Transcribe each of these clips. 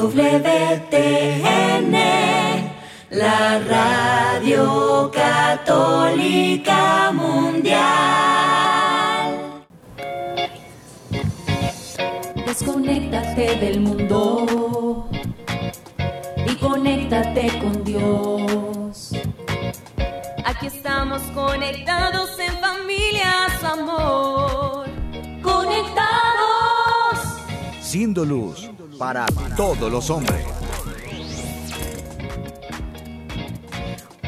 EWTN, la radio católica mundial. Desconéctate del mundo y conéctate con Dios. Aquí estamos conectados en familias, amor. Conectados. Siendo luz para todos los hombres.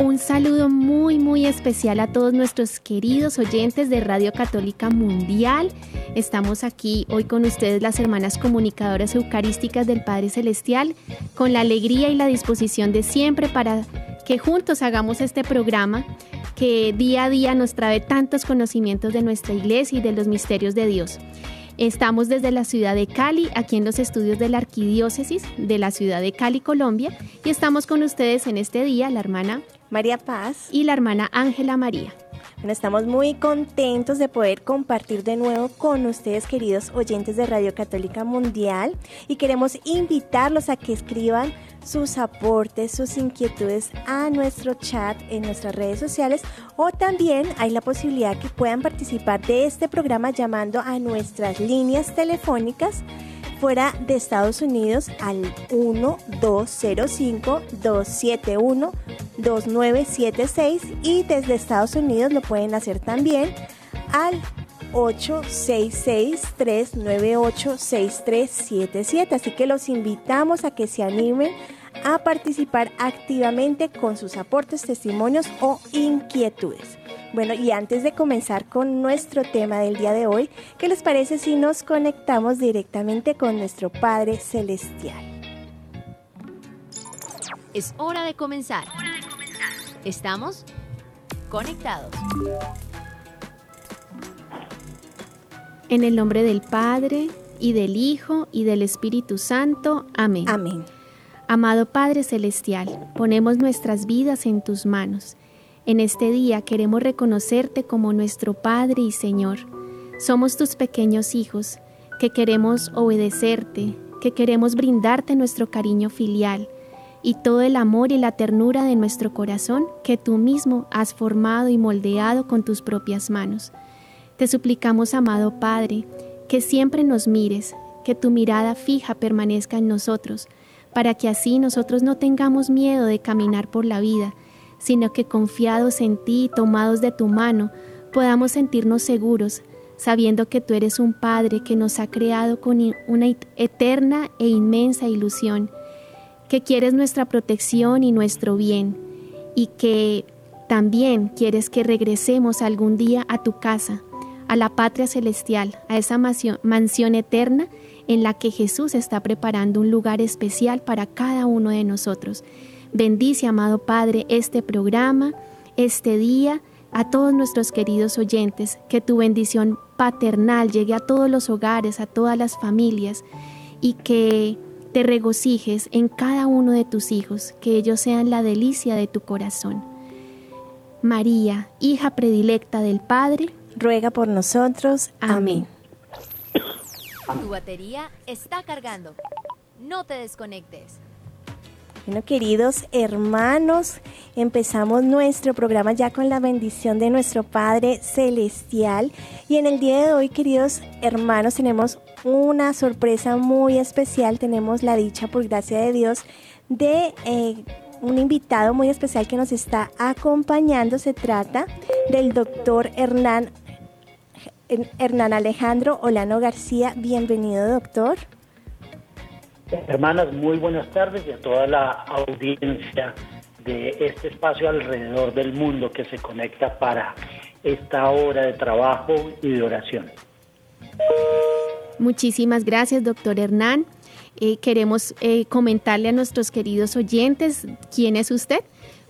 Un saludo muy muy especial a todos nuestros queridos oyentes de Radio Católica Mundial. Estamos aquí hoy con ustedes las hermanas comunicadoras eucarísticas del Padre Celestial, con la alegría y la disposición de siempre para que juntos hagamos este programa que día a día nos trae tantos conocimientos de nuestra iglesia y de los misterios de Dios. Estamos desde la ciudad de Cali, aquí en los estudios de la Arquidiócesis de la ciudad de Cali, Colombia, y estamos con ustedes en este día la hermana María Paz y la hermana Ángela María. Bueno, estamos muy contentos de poder compartir de nuevo con ustedes, queridos oyentes de Radio Católica Mundial, y queremos invitarlos a que escriban sus aportes, sus inquietudes a nuestro chat en nuestras redes sociales o también hay la posibilidad que puedan participar de este programa llamando a nuestras líneas telefónicas fuera de Estados Unidos al 1205-271-2976 y desde Estados Unidos lo pueden hacer también al 866-398-6377. Así que los invitamos a que se animen a participar activamente con sus aportes, testimonios o inquietudes. Bueno, y antes de comenzar con nuestro tema del día de hoy, ¿qué les parece si nos conectamos directamente con nuestro Padre Celestial? Es hora de comenzar. ¿Estamos? Conectados. En el nombre del Padre, y del Hijo, y del Espíritu Santo. Amén. Amén. Amado Padre Celestial, ponemos nuestras vidas en tus manos. En este día queremos reconocerte como nuestro Padre y Señor. Somos tus pequeños hijos, que queremos obedecerte, que queremos brindarte nuestro cariño filial y todo el amor y la ternura de nuestro corazón que tú mismo has formado y moldeado con tus propias manos. Te suplicamos, amado Padre, que siempre nos mires, que tu mirada fija permanezca en nosotros, para que así nosotros no tengamos miedo de caminar por la vida, sino que confiados en ti y tomados de tu mano, podamos sentirnos seguros, sabiendo que tú eres un Padre que nos ha creado con una eterna e inmensa ilusión, que quieres nuestra protección y nuestro bien, y que también quieres que regresemos algún día a tu casa, a la patria celestial, a esa mansión eterna en la que Jesús está preparando un lugar especial para cada uno de nosotros. Bendice, amado Padre, este programa, este día, a todos nuestros queridos oyentes, que tu bendición paternal llegue a todos los hogares, a todas las familias, y que te regocijes en cada uno de tus hijos, que ellos sean la delicia de tu corazón. María, hija predilecta del Padre, ruega por nosotros. Amén. Tu batería está cargando. No te desconectes. Bueno, queridos hermanos, empezamos nuestro programa ya con la bendición de nuestro Padre Celestial. Y en el día de hoy, queridos hermanos, tenemos una sorpresa muy especial. Tenemos la dicha, por gracia de Dios, de eh, un invitado muy especial que nos está acompañando. Se trata del doctor Hernán, Hernán Alejandro Olano García. Bienvenido, doctor. Hermanas, muy buenas tardes y a toda la audiencia de este espacio alrededor del mundo que se conecta para esta hora de trabajo y de oración. Muchísimas gracias, doctor Hernán. Eh, queremos eh, comentarle a nuestros queridos oyentes quién es usted.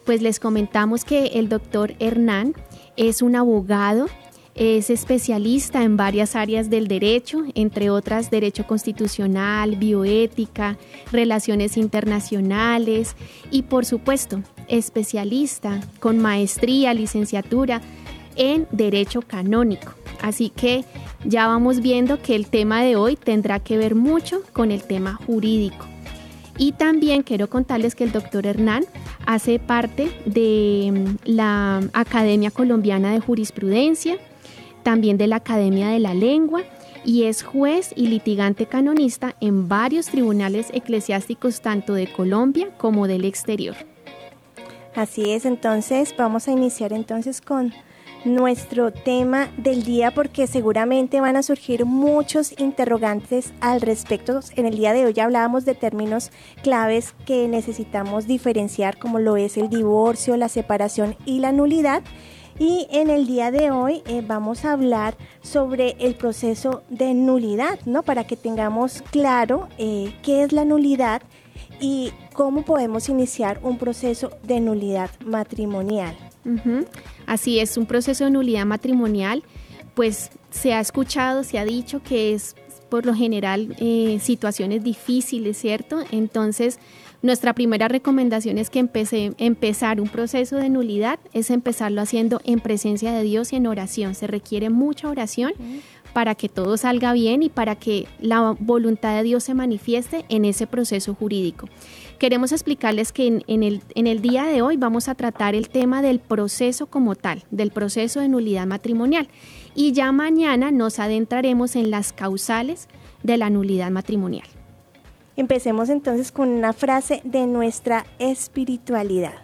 Pues les comentamos que el doctor Hernán es un abogado es especialista en varias áreas del derecho, entre otras derecho constitucional, bioética, relaciones internacionales y por supuesto especialista con maestría, licenciatura en derecho canónico. Así que ya vamos viendo que el tema de hoy tendrá que ver mucho con el tema jurídico. Y también quiero contarles que el doctor Hernán hace parte de mm, la Academia Colombiana de Jurisprudencia, también de la Academia de la Lengua y es juez y litigante canonista en varios tribunales eclesiásticos tanto de Colombia como del exterior. Así es, entonces vamos a iniciar entonces con nuestro tema del día porque seguramente van a surgir muchos interrogantes al respecto. En el día de hoy hablábamos de términos claves que necesitamos diferenciar como lo es el divorcio, la separación y la nulidad. Y en el día de hoy eh, vamos a hablar sobre el proceso de nulidad, ¿no? Para que tengamos claro eh, qué es la nulidad y cómo podemos iniciar un proceso de nulidad matrimonial. Así es, un proceso de nulidad matrimonial, pues se ha escuchado, se ha dicho que es por lo general eh, situaciones difíciles, ¿cierto? Entonces, nuestra primera recomendación es que empecé, empezar un proceso de nulidad, es empezarlo haciendo en presencia de Dios y en oración. Se requiere mucha oración para que todo salga bien y para que la voluntad de Dios se manifieste en ese proceso jurídico. Queremos explicarles que en, el, en el día de hoy vamos a tratar el tema del proceso como tal, del proceso de nulidad matrimonial. Y ya mañana nos adentraremos en las causales de la nulidad matrimonial. Empecemos entonces con una frase de nuestra espiritualidad.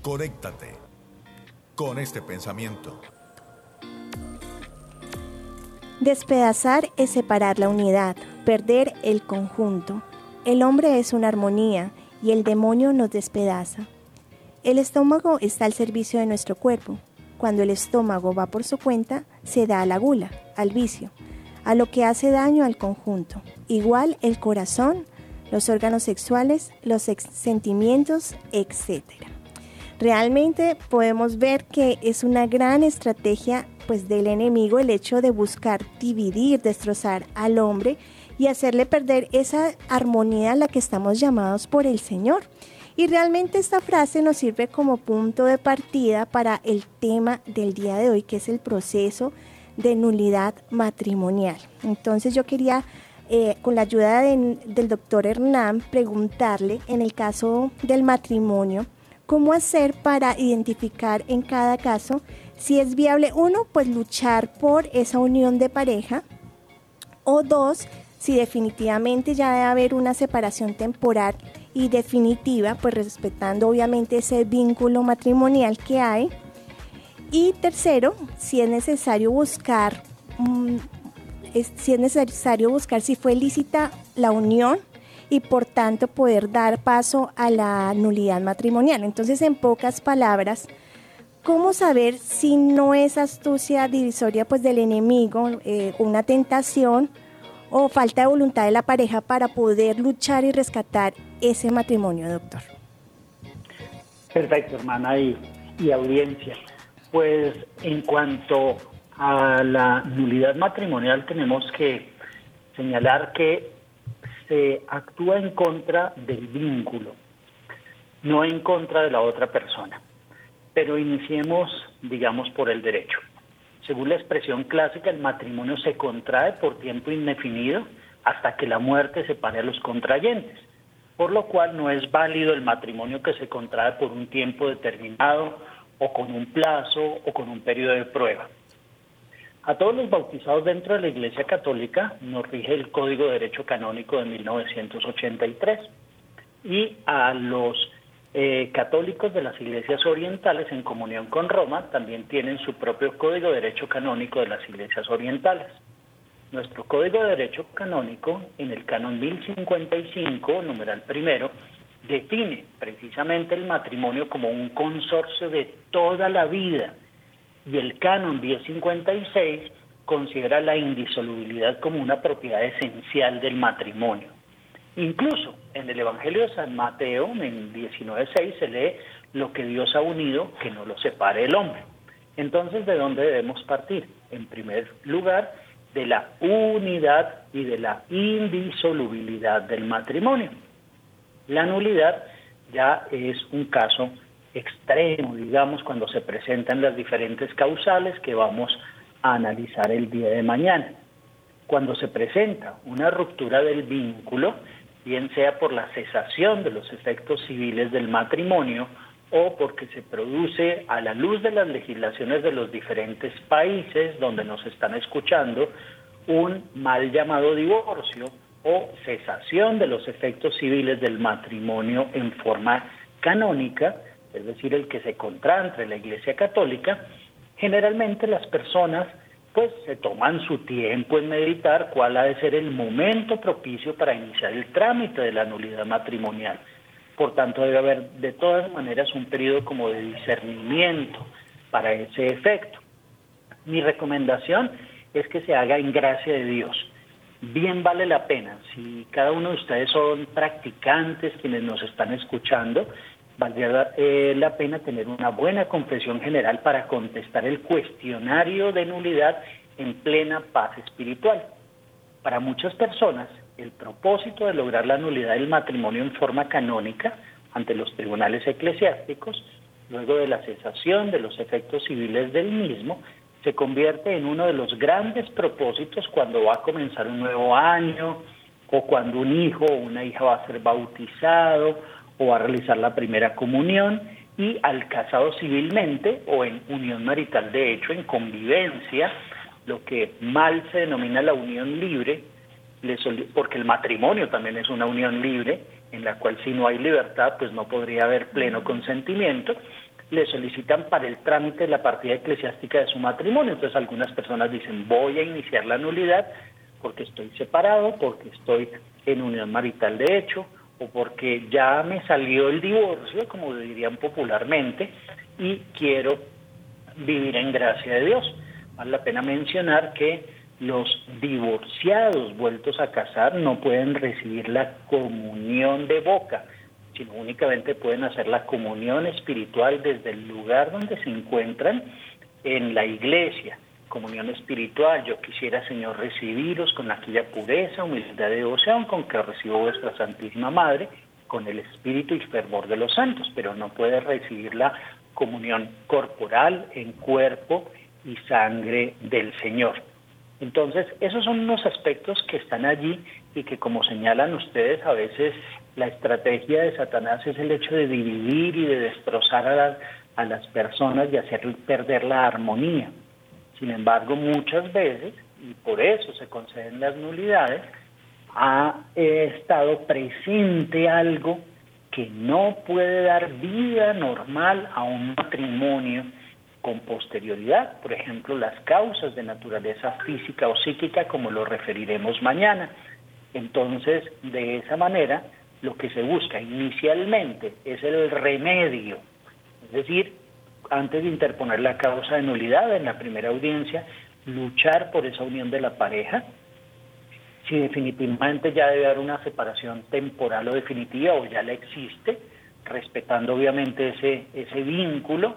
Conéctate con este pensamiento. Despedazar es separar la unidad, perder el conjunto. El hombre es una armonía y el demonio nos despedaza. El estómago está al servicio de nuestro cuerpo. Cuando el estómago va por su cuenta, se da a la gula, al vicio, a lo que hace daño al conjunto. Igual el corazón, los órganos sexuales, los sentimientos, etc. Realmente podemos ver que es una gran estrategia pues del enemigo el hecho de buscar dividir, destrozar al hombre y hacerle perder esa armonía a la que estamos llamados por el Señor. Y realmente esta frase nos sirve como punto de partida para el tema del día de hoy, que es el proceso de nulidad matrimonial. Entonces yo quería, eh, con la ayuda del doctor Hernán, preguntarle, en el caso del matrimonio, cómo hacer para identificar en cada caso si es viable, uno, pues luchar por esa unión de pareja, o dos, si definitivamente ya debe haber una separación temporal y definitiva, pues respetando obviamente ese vínculo matrimonial que hay. Y tercero, si es necesario buscar, mm, si es necesario buscar si fue lícita la unión y por tanto poder dar paso a la nulidad matrimonial. Entonces, en pocas palabras, ¿cómo saber si no es astucia divisoria pues del enemigo, eh, una tentación o falta de voluntad de la pareja para poder luchar y rescatar ese matrimonio, doctor? Perfecto, hermana y, y audiencia. Pues en cuanto a la nulidad matrimonial tenemos que señalar que se actúa en contra del vínculo, no en contra de la otra persona. Pero iniciemos, digamos, por el derecho. Según la expresión clásica, el matrimonio se contrae por tiempo indefinido hasta que la muerte separe a los contrayentes, por lo cual no es válido el matrimonio que se contrae por un tiempo determinado o con un plazo o con un periodo de prueba. A todos los bautizados dentro de la Iglesia Católica nos rige el Código de Derecho Canónico de 1983 y a los eh, católicos de las iglesias orientales en comunión con Roma también tienen su propio Código de Derecho Canónico de las iglesias orientales. Nuestro Código de Derecho Canónico, en el canon 1055, numeral primero, define precisamente el matrimonio como un consorcio de toda la vida y el canon 1056 considera la indisolubilidad como una propiedad esencial del matrimonio. Incluso en el Evangelio de San Mateo, en 19.6, se lee lo que Dios ha unido, que no lo separe el hombre. Entonces, ¿de dónde debemos partir? En primer lugar, de la unidad y de la indisolubilidad del matrimonio. La nulidad ya es un caso extremo, digamos, cuando se presentan las diferentes causales que vamos a analizar el día de mañana. Cuando se presenta una ruptura del vínculo, bien sea por la cesación de los efectos civiles del matrimonio o porque se produce a la luz de las legislaciones de los diferentes países donde nos están escuchando un mal llamado divorcio o cesación de los efectos civiles del matrimonio en forma canónica, es decir, el que se contrae entre la Iglesia Católica, generalmente las personas pues se toman su tiempo en meditar cuál ha de ser el momento propicio para iniciar el trámite de la nulidad matrimonial. Por tanto, debe haber de todas maneras un periodo como de discernimiento para ese efecto. Mi recomendación es que se haga en gracia de Dios. Bien vale la pena. Si cada uno de ustedes son practicantes, quienes nos están escuchando, valdría eh, la pena tener una buena confesión general para contestar el cuestionario de nulidad en plena paz espiritual. Para muchas personas, el propósito de lograr la nulidad del matrimonio en forma canónica ante los tribunales eclesiásticos, luego de la cesación de los efectos civiles del mismo, se convierte en uno de los grandes propósitos cuando va a comenzar un nuevo año o cuando un hijo o una hija va a ser bautizado o a realizar la primera comunión y al casado civilmente o en unión marital de hecho, en convivencia, lo que mal se denomina la unión libre, porque el matrimonio también es una unión libre, en la cual si no hay libertad, pues no podría haber pleno consentimiento, le solicitan para el trámite de la partida eclesiástica de su matrimonio. Entonces algunas personas dicen, voy a iniciar la nulidad porque estoy separado, porque estoy en unión marital de hecho, o porque ya me salió el divorcio, como dirían popularmente, y quiero vivir en gracia de Dios. Vale la pena mencionar que los divorciados vueltos a casar no pueden recibir la comunión de boca, sino únicamente pueden hacer la comunión espiritual desde el lugar donde se encuentran en la iglesia comunión espiritual. Yo quisiera, Señor, recibiros con aquella pureza, humildad de devoción con que recibo vuestra Santísima Madre, con el espíritu y fervor de los santos, pero no puede recibir la comunión corporal en cuerpo y sangre del Señor. Entonces, esos son unos aspectos que están allí y que, como señalan ustedes, a veces la estrategia de Satanás es el hecho de dividir y de destrozar a, a las personas y hacer perder la armonía. Sin embargo, muchas veces, y por eso se conceden las nulidades, ha estado presente algo que no puede dar vida normal a un matrimonio con posterioridad, por ejemplo, las causas de naturaleza física o psíquica, como lo referiremos mañana. Entonces, de esa manera, lo que se busca inicialmente es el remedio, es decir, antes de interponer la causa de nulidad en la primera audiencia, luchar por esa unión de la pareja. Si definitivamente ya debe haber una separación temporal o definitiva o ya la existe, respetando obviamente ese, ese vínculo,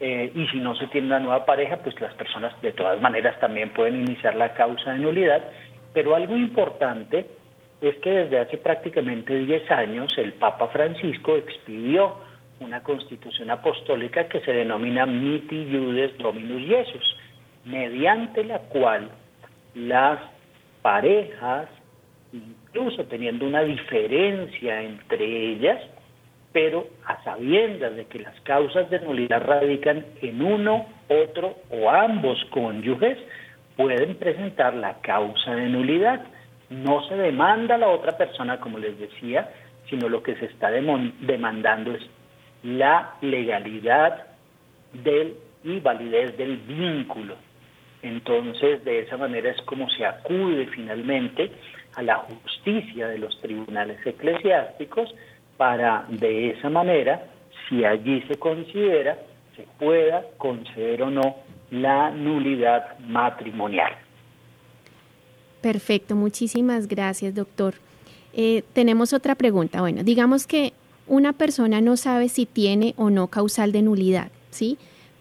eh, y si no se tiene una nueva pareja, pues las personas de todas maneras también pueden iniciar la causa de nulidad. Pero algo importante es que desde hace prácticamente 10 años el Papa Francisco expidió una constitución apostólica que se denomina Miti Judes Dominus Jesus, mediante la cual las parejas, incluso teniendo una diferencia entre ellas, pero a sabiendas de que las causas de nulidad radican en uno, otro o ambos cónyuges, pueden presentar la causa de nulidad. No se demanda a la otra persona, como les decía, sino lo que se está demandando es la legalidad del y validez del vínculo. Entonces, de esa manera es como se acude finalmente a la justicia de los tribunales eclesiásticos para de esa manera, si allí se considera, se pueda conceder o no la nulidad matrimonial. Perfecto, muchísimas gracias, doctor. Eh, tenemos otra pregunta. Bueno, digamos que una persona no sabe si tiene o no causal de nulidad, ¿sí?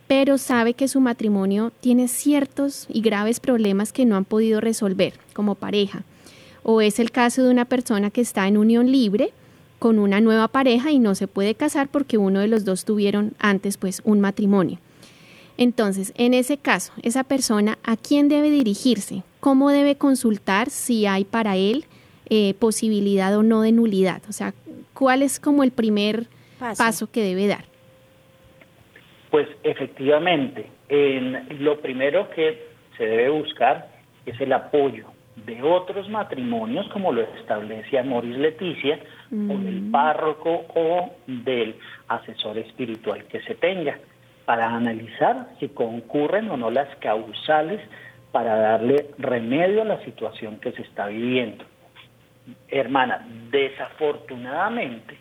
Pero sabe que su matrimonio tiene ciertos y graves problemas que no han podido resolver como pareja. O es el caso de una persona que está en unión libre con una nueva pareja y no se puede casar porque uno de los dos tuvieron antes pues un matrimonio. Entonces, en ese caso, esa persona, ¿a quién debe dirigirse? Cómo debe consultar si hay para él eh, posibilidad o no de nulidad. O sea, ¿cuál es como el primer paso, que debe dar? Pues efectivamente, lo primero que se debe buscar es el apoyo de otros matrimonios, como lo establece Moris Leticia, o del mm. párroco o del asesor espiritual que se tenga, para analizar si concurren o no las causales para darle remedio a la situación que se está viviendo. Hermana, desafortunadamente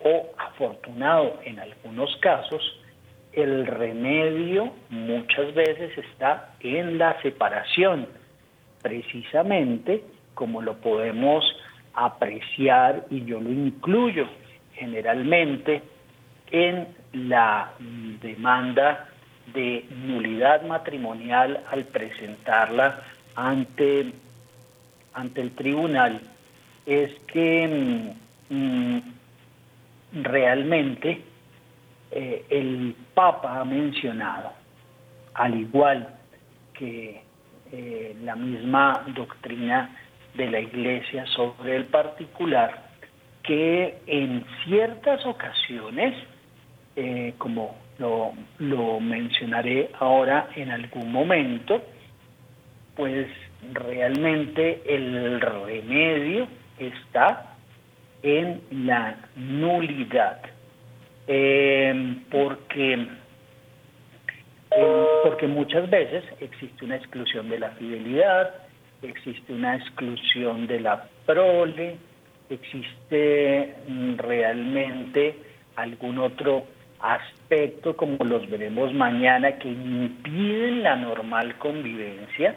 o afortunado en algunos casos, el remedio muchas veces está en la separación, precisamente como lo podemos apreciar y yo lo incluyo generalmente en la demanda de nulidad matrimonial al presentarla ante, ante el tribunal es que mm, realmente eh, el Papa ha mencionado, al igual que eh, la misma doctrina de la Iglesia sobre el particular, que en ciertas ocasiones, eh, como lo, lo mencionaré ahora en algún momento, pues realmente el remedio está en la nulidad, eh, porque, eh, porque muchas veces existe una exclusión de la fidelidad, existe una exclusión de la prole, existe mm, realmente algún otro aspecto, como los veremos mañana, que impiden la normal convivencia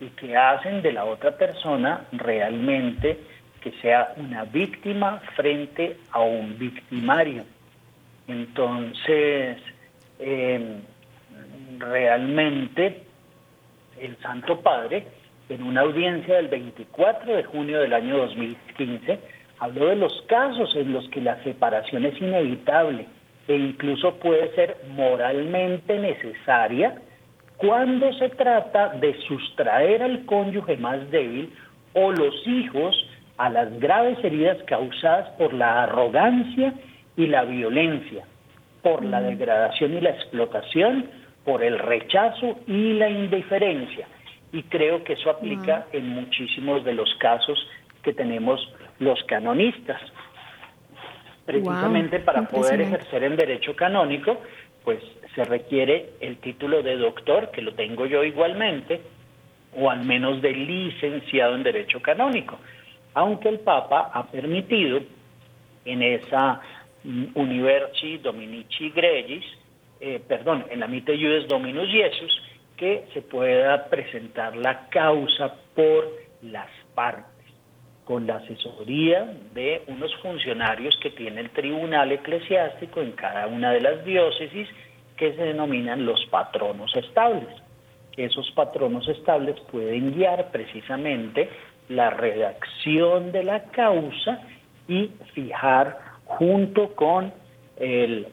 y que hacen de la otra persona realmente que sea una víctima frente a un victimario. Entonces, em, realmente el Santo Padre, en una audiencia del 24 de junio del año 2015, habló de los casos en los que la separación es inevitable e incluso puede ser moralmente necesaria cuando se trata de sustraer al cónyuge más débil o los hijos a las graves heridas causadas por la arrogancia y la violencia, por la mm. degradación y la explotación, por el rechazo y la indiferencia. Y creo que eso aplica mm. en muchísimos de los casos que tenemos los canonistas. Precisamente para poder ejercer en derecho canónico, pues se requiere el título de doctor, que lo tengo yo igualmente, o al menos de licenciado en derecho canónico, aunque el Papa ha permitido en esa mm, Universi Dominici Gregis, eh, perdón, en la Mite Iudes Dominus Jesus, que se pueda presentar la causa por las partes con la asesoría de unos funcionarios que tiene el tribunal eclesiástico en cada una de las diócesis que se denominan los patronos estables. Esos patronos estables pueden guiar precisamente la redacción de la causa y fijar junto con el,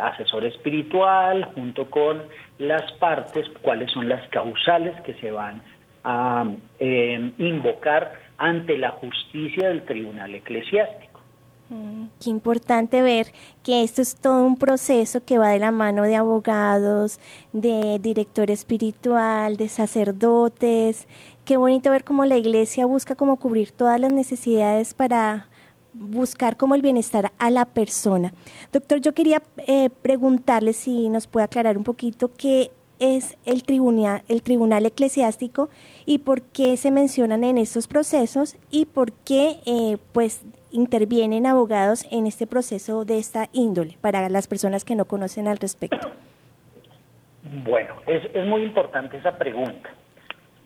asesor espiritual, junto con las partes, cuáles son las causales que se van a eh, invocar ante la justicia del tribunal eclesiástico. Mm, qué importante ver que esto es todo un proceso que va de la mano de abogados, de director espiritual, de sacerdotes. Qué bonito ver cómo la iglesia busca como cubrir todas las necesidades para buscar como el bienestar a la persona. Doctor, yo quería eh, preguntarle si nos puede aclarar un poquito qué es el tribunal, el tribunal eclesiástico y por qué se mencionan en estos procesos y por qué eh, pues intervienen abogados en este proceso de esta índole para las personas que no conocen al respecto. Bueno, es, es muy importante esa pregunta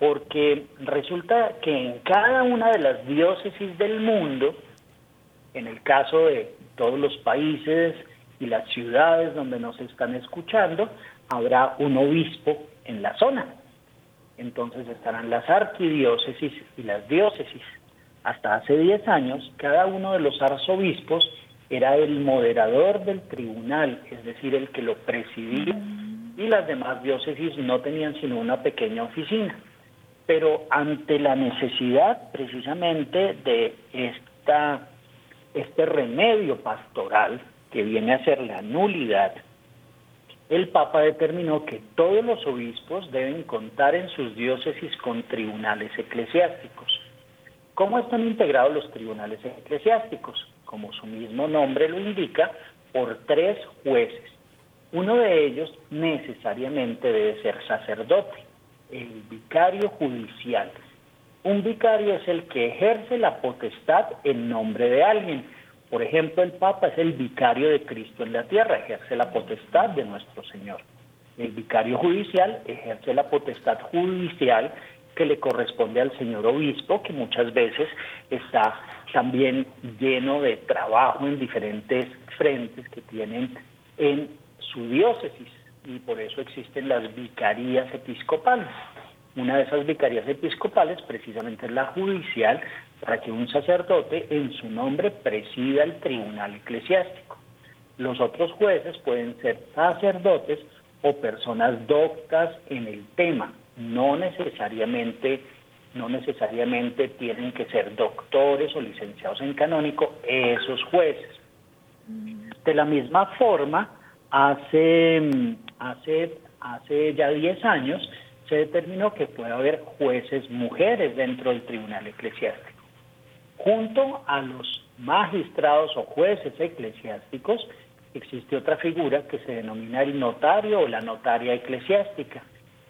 porque resulta que en cada una de las diócesis del mundo, en el caso de todos los países y las ciudades donde nos están escuchando, habrá un obispo en la zona. Entonces estarán las arquidiócesis y las diócesis. Hasta hace 10 años, cada uno de los arzobispos era el moderador del tribunal, es decir, el que lo presidía, y las demás diócesis no tenían sino una pequeña oficina. pero ante la necesidad precisamente de esta, este remedio pastoral que viene a ser la nulidad, el Papa determinó que todos los obispos deben contar en sus diócesis con tribunales eclesiásticos. ¿Cómo están integrados los tribunales eclesiásticos? Como su mismo nombre lo indica, por tres jueces. Uno de ellos necesariamente debe ser sacerdote el vicario judicial. Un vicario es el que ejerce la potestad en nombre de alguien. Por ejemplo, el Papa es el vicario de Cristo en la tierra, ejerce la potestad de nuestro Señor. El vicario judicial ejerce la potestad judicial que le corresponde al señor obispo, que muchas veces está también lleno de trabajo en diferentes frentes que tienen en su diócesis y por eso existen las vicarías episcopales. Una de esas vicarías episcopales precisamente es la judicial para que un sacerdote en su nombre presida el tribunal eclesiástico. Los otros jueces pueden ser sacerdotes o personas doctas en el tema, no necesariamente no necesariamente tienen que ser doctores o licenciados en canónico esos jueces. De la misma forma, hace hace, hace ya 10 años se determinó que puede haber jueces mujeres dentro del tribunal eclesiástico. Junto a los magistrados o jueces eclesiásticos existe otra figura que se denomina el notario o la notaria eclesiástica.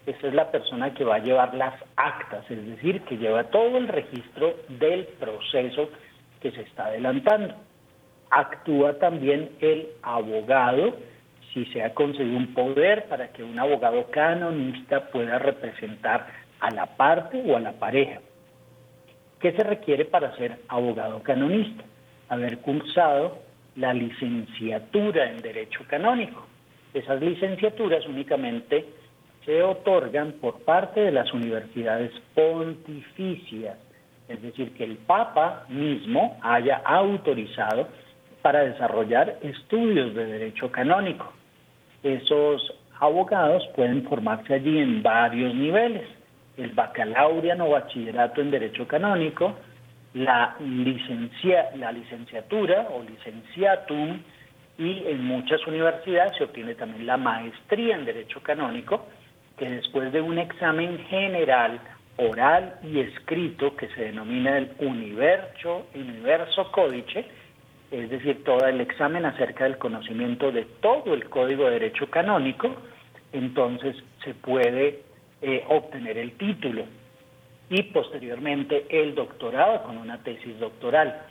Esa es la persona que va a llevar las actas, es decir, que lleva todo el registro del proceso que se está adelantando. Actúa también el abogado, si se ha conseguido un poder para que un abogado canonista pueda representar a la parte o a la pareja. ¿Qué se requiere para ser abogado canonista? Haber cursado la licenciatura en Derecho Canónico. Esas licenciaturas únicamente se otorgan por parte de las universidades pontificias, es decir, que el Papa mismo haya autorizado para desarrollar estudios de derecho canónico esos abogados pueden formarse allí en varios niveles. El bacalaureano o bachillerato en Derecho Canónico, la, licencia, la licenciatura o licenciatum y en muchas universidades se obtiene también la maestría en Derecho Canónico, que después de un examen general, oral y escrito que se denomina el Universo, Universo Códice, es decir, todo el examen acerca del conocimiento de todo el Código de Derecho Canónico, entonces se puede eh, obtener el título y posteriormente el doctorado con una tesis doctoral.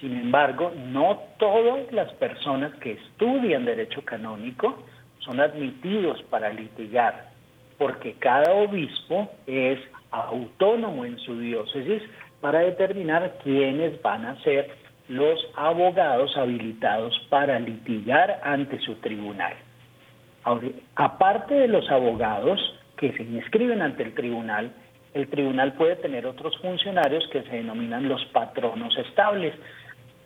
Sin embargo, no todas las personas que estudian derecho canónico son admitidos para litigar, porque cada obispo es autónomo en su diócesis para determinar quiénes van a ser los abogados habilitados para litigar ante su tribunal. aparte de los abogados que se inscriben ante el tribunal, el tribunal puede tener otros funcionarios que se denominan los patronos estables.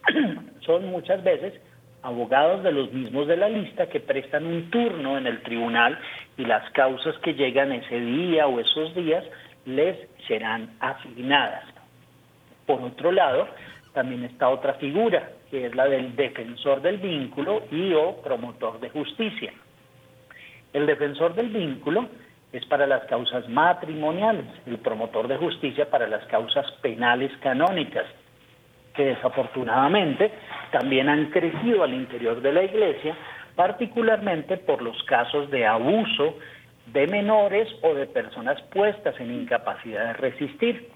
Son muchas veces abogados de los mismos de la lista que prestan un turno en el tribunal y las causas que llegan ese día o esos días les serán asignadas. Por otro lado, también está otra figura, que es la del defensor del vínculo y o promotor de justicia. El defensor del vínculo es para las causas matrimoniales, el promotor de justicia para las causas penales canónicas, que desafortunadamente también han crecido al interior de la Iglesia, particularmente por los casos de abuso de menores o de personas puestas en incapacidad de resistir,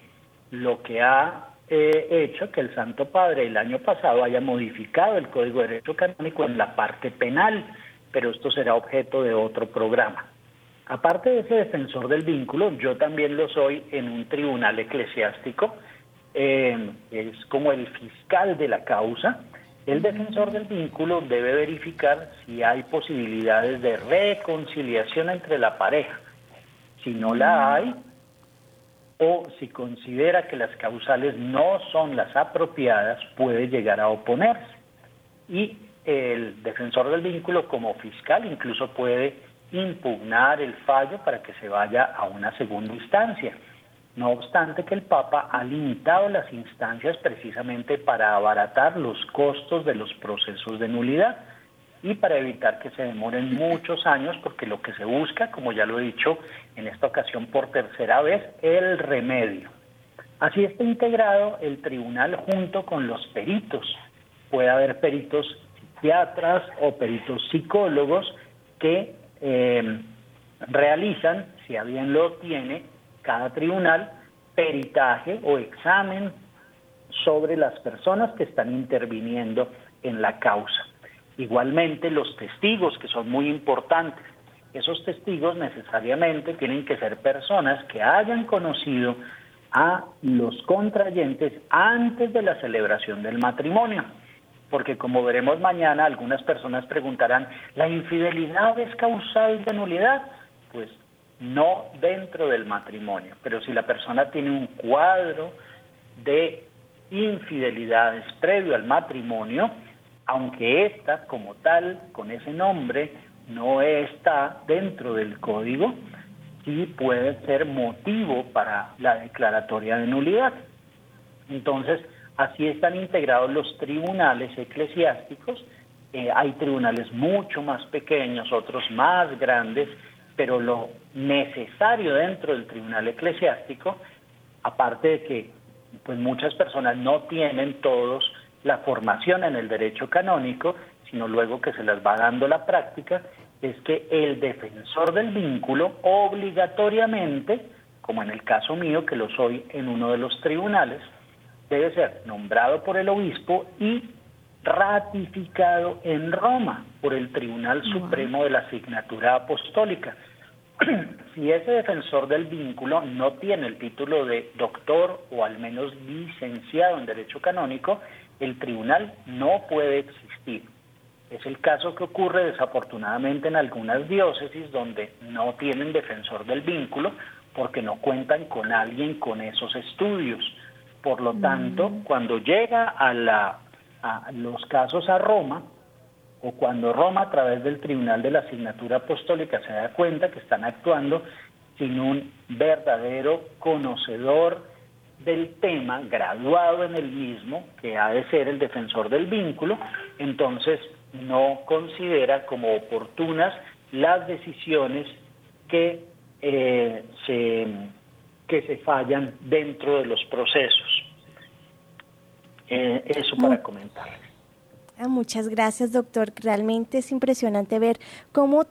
lo que ha hecho que el Santo Padre el año pasado haya modificado el Código de Derecho Canónico en la parte penal, pero esto será objeto de otro programa. Aparte de ese defensor del vínculo, yo también lo soy en un tribunal eclesiástico, eh, es como el fiscal de la causa. El defensor del vínculo debe verificar si hay posibilidades de reconciliación entre la pareja. Si no la hay, o si considera que las causales no son las apropiadas, puede llegar a oponerse. Y el defensor del vínculo como fiscal incluso puede impugnar el fallo para que se vaya a una segunda instancia. No obstante que el Papa ha limitado las instancias precisamente para abaratar los costos de los procesos de nulidad y para evitar que se demoren muchos años, porque lo que se busca, como ya lo he dicho en esta ocasión por tercera vez, el remedio. Así está integrado el tribunal junto con los peritos. Puede haber peritos psiquiatras o peritos psicólogos que eh, realizan, si a lo tiene, cada tribunal peritaje o examen sobre las personas que están interviniendo en la causa. Igualmente los testigos, que son muy importantes. Esos testigos necesariamente tienen que ser personas que hayan conocido a los contrayentes antes de la celebración del matrimonio. Porque como veremos mañana, algunas personas preguntarán, ¿la infidelidad es causal de nulidad? Pues no dentro del matrimonio, pero si la persona tiene un cuadro de infidelidades previo al matrimonio, aunque ésta como tal, con ese nombre, no está dentro del código, sí puede ser motivo para la declaratoria de nulidad. Entonces, así están integrados los tribunales eclesiásticos. Eh, hay tribunales mucho más pequeños, otros más grandes, pero lo necesario dentro del tribunal eclesiástico, aparte de que pues muchas personas no tienen todos la formación en el derecho canónico, sino luego que se las va dando la práctica, es que el defensor del vínculo obligatoriamente, como en el caso mío, que lo soy en uno de los tribunales, debe ser nombrado por el obispo y ratificado en Roma por el Tribunal Supremo de la Asignatura Apostólica. si ese defensor del vínculo no tiene el título de doctor o al menos licenciado en Derecho Canónico, el tribunal no puede existir. Es el caso que ocurre desafortunadamente en algunas diócesis donde no tienen defensor del vínculo porque no cuentan con alguien con esos estudios. Por lo tanto, mm. cuando llega a, la, a los casos a Roma, o cuando Roma a través del Tribunal de la Asignatura Apostólica se da cuenta que están actuando sin un verdadero conocedor del tema, graduado en el mismo, que ha de ser el defensor del vínculo, entonces no considera como oportunas las decisiones que, eh, se, que se fallan dentro de los procesos. Eh, eso para comentar. Ah, muchas gracias, doctor. Realmente es impresionante ver cómo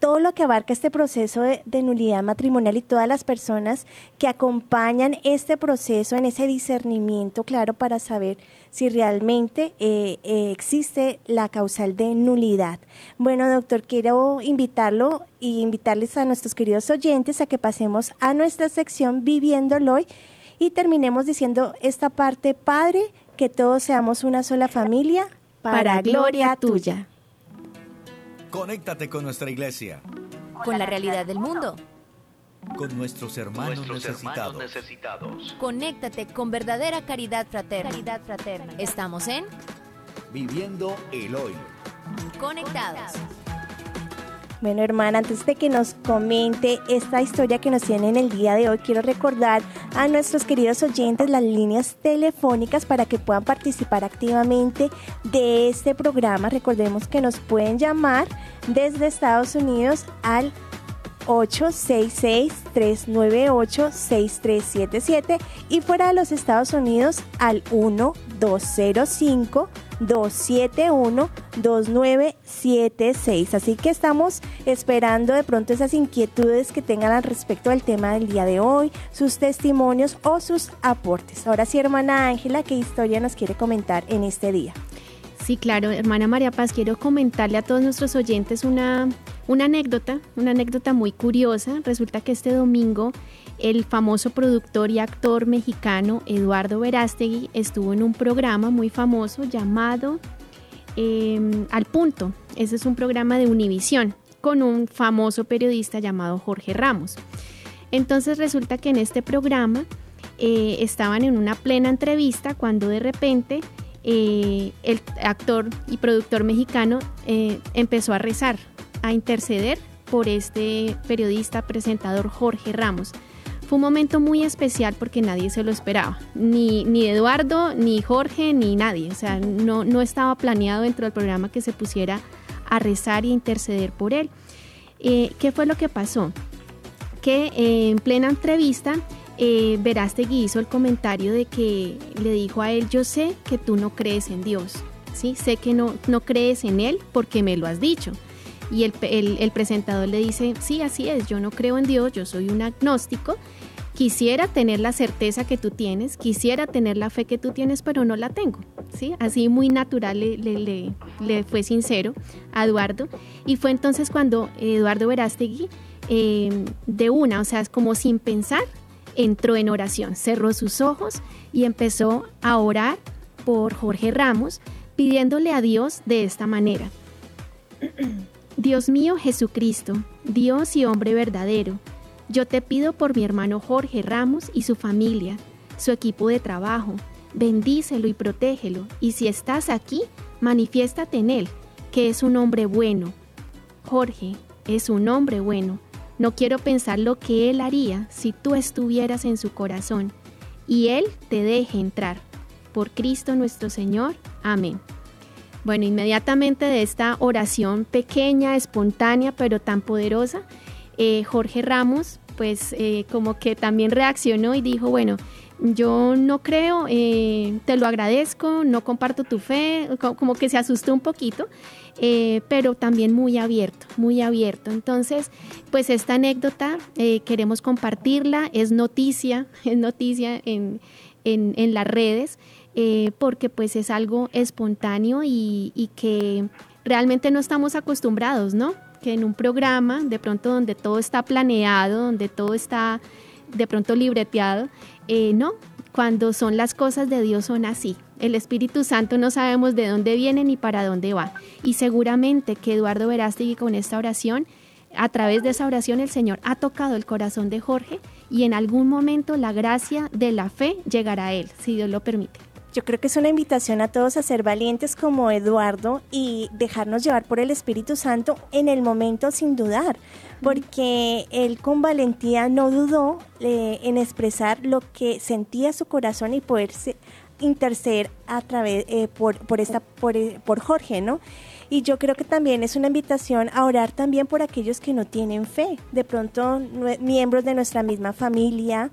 todo lo que abarca este proceso de, nulidad matrimonial y todas las personas que acompañan este proceso en ese discernimiento claro para saber si realmente eh, eh, existe la causal de nulidad. Bueno, doctor, quiero invitarlo y invitarles a nuestros queridos oyentes a que pasemos a nuestra sección Viviéndolo hoy y terminemos diciendo esta parte, Padre, que todos seamos una sola familia, para, gloria tuya. Conéctate con nuestra iglesia. Con la realidad del mundo. Con nuestros hermanos, necesitados. Conéctate con verdadera caridad fraterna. caridad fraterna. Estamos en Viviendo el hoy. Conectados. Bueno, hermana, antes de que nos comente esta historia que nos tiene en el día de hoy, quiero recordar a nuestros queridos oyentes las líneas telefónicas para que puedan participar activamente de este programa. Recordemos que nos pueden llamar desde Estados Unidos al 866-398-6377 y fuera de los Estados Unidos al 1-205-271-2976. Así que estamos esperando de pronto esas inquietudes que tengan al respecto del tema del día de hoy, sus testimonios o sus aportes. Ahora sí, hermana Ángela, ¿qué historia nos quiere comentar en este día? Sí, claro, hermana María Paz, quiero comentarle a todos nuestros oyentes una, una anécdota, una anécdota muy curiosa. Resulta que este domingo el famoso productor y actor mexicano Eduardo Verástegui estuvo en un programa muy famoso llamado em, Al Punto. Ese es un programa de Univisión con un famoso periodista llamado Jorge Ramos. Entonces resulta que en este programa eh, estaban en una plena entrevista cuando de repente eh, el actor y productor mexicano eh, empezó a rezar, a interceder por este periodista presentador Jorge Ramos. fue un momento muy especial porque nadie se lo esperaba, ni, ni Eduardo, ni Jorge, ni nadie. O sea, no, no estaba planeado dentro del programa que se pusiera a rezar y a interceder por él. Eh, ¿Qué fue lo que pasó? Que en plena entrevista, eh, Verástegui hizo el comentario de que le dijo a él, yo sé que tú no crees en Dios, ¿sí? sé que no, no crees en Él porque me lo has dicho. Y el, presentador le dice, sí, así es, yo no creo en Dios, yo soy un agnóstico, quisiera tener la certeza que tú tienes, quisiera tener la fe que tú tienes, pero no la tengo. ¿sí? Así muy natural le, fue sincero a Eduardo. Y fue entonces cuando Eduardo Verástegui, eh, de una, o sea, como sin pensar, entró en oración, cerró sus ojos y empezó a orar por Jorge Ramos, pidiéndole a Dios de esta manera. Dios mío Jesucristo, Dios y hombre verdadero, yo te pido por mi hermano Jorge Ramos y su familia, su equipo de trabajo, bendícelo y protégelo, y si estás aquí, manifiéstate en él, que es un hombre bueno. Jorge es un hombre bueno. No quiero pensar lo que él haría si tú estuvieras en su corazón, y él te deje entrar. Por Cristo nuestro Señor. Amén. Bueno, inmediatamente de esta oración pequeña, espontánea, pero tan poderosa, eh, Jorge Ramos, pues eh, como que también reaccionó y dijo, bueno, yo no creo, eh, te lo agradezco, no comparto tu fe, como que se asustó un poquito, pero también muy abierto, muy abierto. Entonces, pues esta anécdota queremos compartirla, es noticia, es noticia en, en las redes. Eh, porque pues es algo espontáneo y, que realmente no estamos acostumbrados, ¿no? Que en un programa, de pronto donde todo está planeado, donde todo está de pronto libreteado, eh, no, cuando son las cosas de Dios son así. El Espíritu Santo no sabemos de dónde viene ni para dónde va. Y seguramente que Eduardo Verástegui con esta oración, a través de esa oración el Señor ha tocado el corazón de Jorge y en algún momento la gracia de la fe llegará a él, si Dios lo permite. Yo creo que es una invitación a todos a ser valientes como Eduardo y dejarnos llevar por el Espíritu Santo en el momento sin dudar, porque él con valentía no dudó eh, en expresar lo que sentía su corazón y poderse interceder a través eh, por, por esta por, eh, por Jorge, ¿no? Y yo creo que también es una invitación a orar también por aquellos que no tienen fe, de pronto miembros de nuestra misma familia,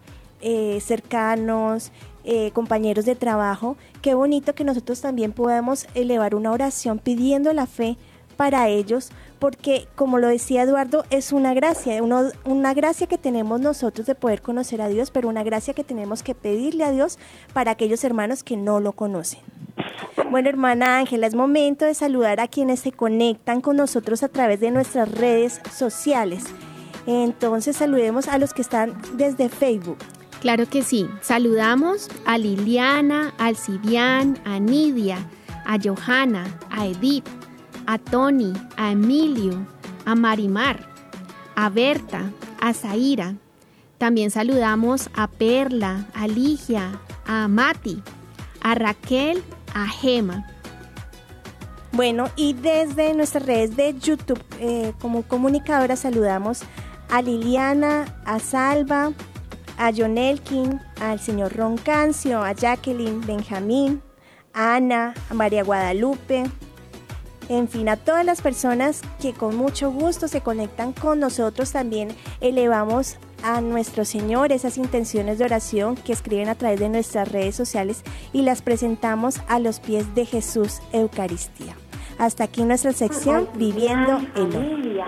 cercanos, compañeros de trabajo, qué bonito que nosotros también podamos elevar una oración pidiendo la fe para ellos, porque como lo decía Eduardo, es una gracia, una gracia que tenemos nosotros de poder conocer a Dios, pero una gracia que tenemos que pedirle a Dios para aquellos hermanos que no lo conocen. Bueno, hermana Ángela, es momento de saludar a quienes se conectan con nosotros a través de nuestras redes sociales. Entonces saludemos a los que están desde Facebook. Claro que sí. Saludamos a Liliana, a Alcibián, a Nidia, a Johanna, a Edith, a Tony, a Emilio, a Marimar, a Berta, a Zaira. También saludamos a Perla, a Ligia, a Mati, a Raquel, a Gema. Bueno, y desde nuestras redes de YouTube, eh, como comunicadora, saludamos a Liliana, a Salva, a John Elkin, al señor Roncancio, a Jacqueline, Benjamín, a Ana, a María Guadalupe, en fin, a todas las personas que con mucho gusto se conectan con nosotros, también elevamos a nuestro Señor esas intenciones de oración que escriben a través de nuestras redes sociales y las presentamos a los pies de Jesús Eucaristía. Hasta aquí nuestra sección Viviendo el Hoy.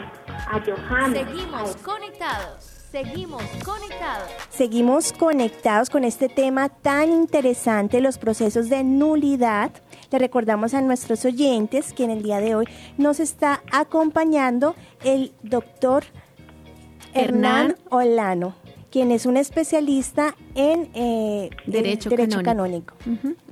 Seguimos conectados. Seguimos conectados. Seguimos conectados con este tema tan interesante, los procesos de nulidad. Le recordamos a nuestros oyentes que en el día de hoy nos está acompañando el doctor Hernán Olano quien es un especialista en eh, derecho, canónico.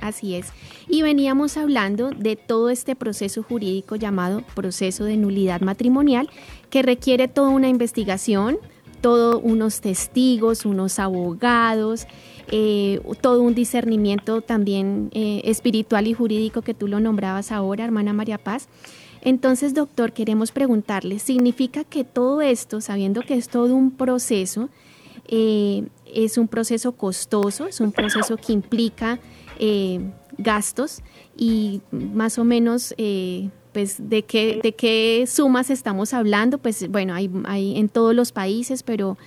así es. Y veníamos hablando de todo este proceso jurídico llamado proceso de nulidad matrimonial, que requiere toda una investigación, todos unos testigos, unos abogados, eh, todo un discernimiento también eh, espiritual y jurídico que tú lo nombrabas ahora, hermana María Paz. Entonces, doctor, queremos preguntarle, ¿significa que todo esto, sabiendo que es todo un proceso, eh, es un proceso costoso, es un proceso que implica gastos y más o menos pues de qué, de qué sumas estamos hablando, pues bueno, hay, hay en todos los países, pero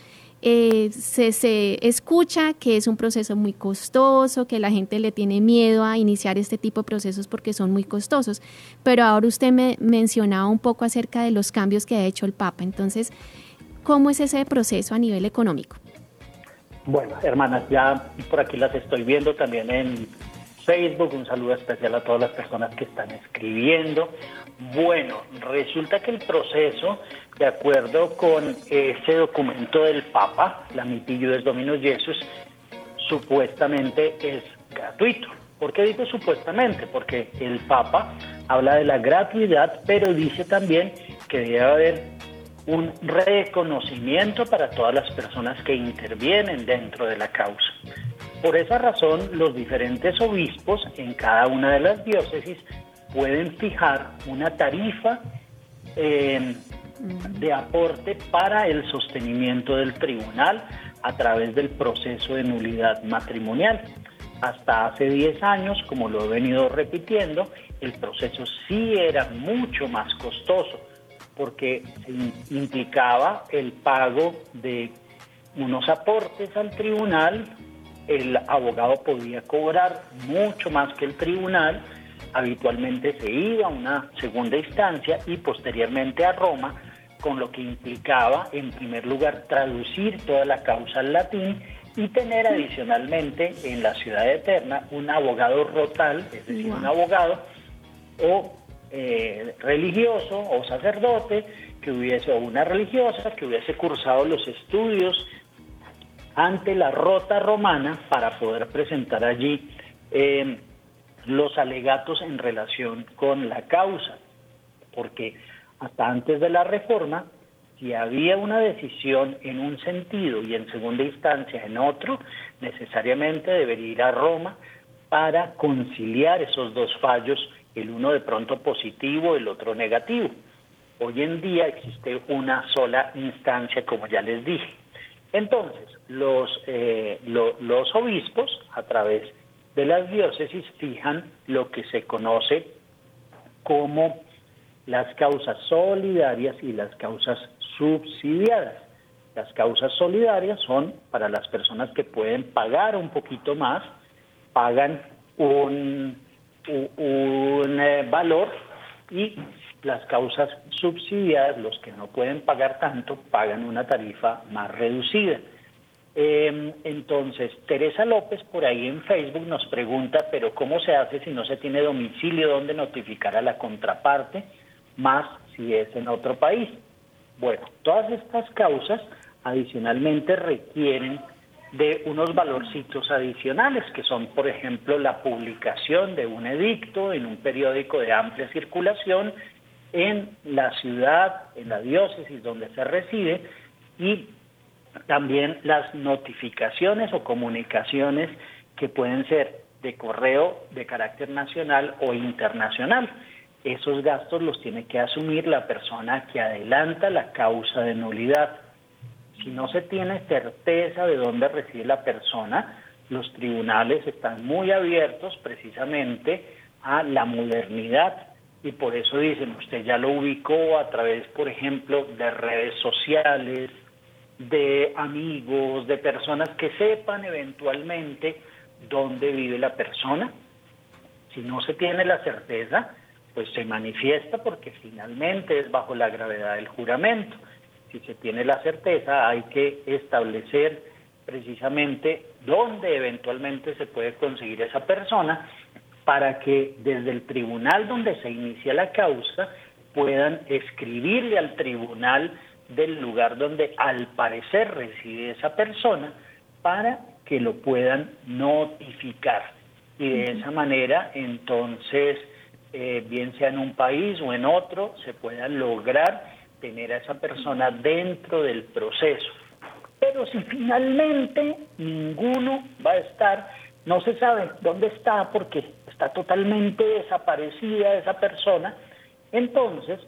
eh, se, se, escucha que es un proceso muy costoso, que la gente le tiene miedo a iniciar este tipo de procesos porque son muy costosos. Pero ahora usted me mencionaba un poco acerca de los cambios que ha hecho el Papa. Entonces, ¿cómo es ese proceso a nivel económico? Bueno, hermanas, ya por aquí las estoy viendo también en Facebook. Un saludo especial a todas las personas que están escribiendo. Bueno, resulta que el proceso, de acuerdo con ese documento del Papa, la Mitillo es Dominus Jesus, supuestamente es gratuito. ¿Por qué digo supuestamente? Porque el Papa habla de la gratuidad, pero dice también que debe haber un reconocimiento para todas las personas que intervienen dentro de la causa. Por esa razón, los diferentes obispos en cada una de las diócesis pueden fijar una tarifa eh, de aporte para el sostenimiento del tribunal a través del proceso de nulidad matrimonial. Hasta hace 10 años, como lo he venido repitiendo, el proceso sí era mucho más costoso porque implicaba el pago de unos aportes al tribunal, el abogado podía cobrar mucho más que el tribunal, habitualmente se iba a una segunda instancia y posteriormente a Roma, con lo que implicaba, en primer lugar, traducir toda la causa al latín y tener adicionalmente en la ciudad eterna un abogado rotal, es decir, un abogado o eh, religioso o sacerdote que hubiese, o una religiosa que hubiese cursado los estudios ante la rota romana para poder presentar allí eh, los alegatos en relación con la causa, porque hasta antes de la reforma, si había una decisión en un sentido y en segunda instancia en otro, necesariamente debería ir a Roma para conciliar esos dos fallos, el uno de pronto positivo, el otro negativo. Hoy en día existe una sola instancia, como ya les dije. Entonces, los, eh, los obispos, a través de las diócesis fijan lo que se conoce como las causas solidarias y las causas subsidiadas. Las causas solidarias son para las personas que pueden pagar un poquito más, pagan un, un, eh, valor y las causas subsidiadas, los que no pueden pagar tanto, pagan una tarifa más reducida. Em, entonces, Teresa López por ahí en Facebook nos pregunta, pero ¿cómo se hace si no se tiene domicilio donde notificar a la contraparte, más si es en otro país? Bueno, todas estas causas adicionalmente requieren de unos valorcitos adicionales, que son, por ejemplo, la publicación de un edicto en un periódico de amplia circulación en la ciudad, en la diócesis donde se reside, y también las notificaciones o comunicaciones que pueden ser de correo de carácter nacional o internacional. Esos gastos los tiene que asumir la persona que adelanta la causa de nulidad. Si no se tiene certeza de dónde reside la persona, los tribunales están muy abiertos precisamente a la modernidad y por eso dicen, usted ya lo ubicó a través, por ejemplo, de redes sociales, de amigos, de personas que sepan eventualmente dónde vive la persona. Si no se tiene la certeza, pues se manifiesta porque finalmente es bajo la gravedad del juramento. Si se tiene la certeza, hay que establecer precisamente dónde eventualmente se puede conseguir esa persona para que desde el tribunal donde se inicia la causa puedan escribirle al tribunal del lugar donde al parecer reside esa persona para que lo puedan notificar. Y de esa manera, entonces, eh, bien sea en un país o en otro, se pueda lograr tener a esa persona dentro del proceso. Pero si finalmente ninguno va a estar, no se sabe dónde está porque está totalmente desaparecida esa persona, entonces